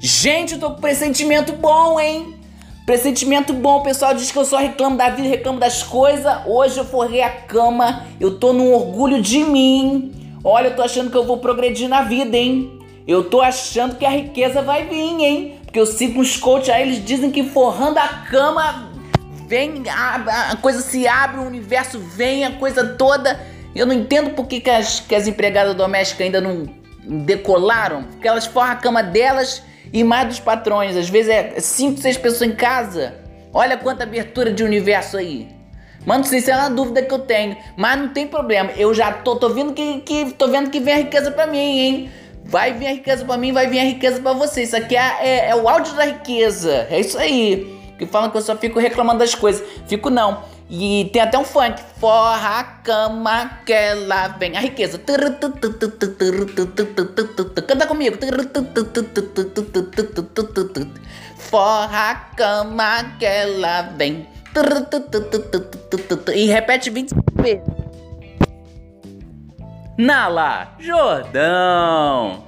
Gente, eu tô com pressentimento bom, hein? Pressentimento bom, o pessoal diz que eu só reclamo da vida, reclamo das coisas. Hoje eu forrei a cama, eu tô num orgulho de mim. Olha, eu tô achando que eu vou progredir na vida, hein? Eu tô achando que a riqueza vai vir, hein? Porque eu sigo uns coaches aí, eles dizem que forrando a cama vem, a, a coisa se abre, o universo vem, a coisa toda. Eu não entendo por que, que, as, que as empregadas domésticas ainda não decolaram, porque elas forram a cama delas e mais dos patrões. Às vezes é 5, 6 pessoas em casa. Olha quanta abertura de universo aí. Mano, isso é uma dúvida que eu tenho. Mas não tem problema. Eu já tô, tô vendo que, que tô vendo que vem a riqueza pra mim, hein? Vai vir a riqueza pra mim, vai vir a riqueza pra você. Isso aqui é, é, é o áudio da riqueza. É isso aí. Que falam que eu só fico reclamando das coisas. Fico não. E tem até um funk. Forra a cama que ela vem. A riqueza. Canta comigo. Forra a cama que ela vem. E repete 20 vezes. Nala Jordão.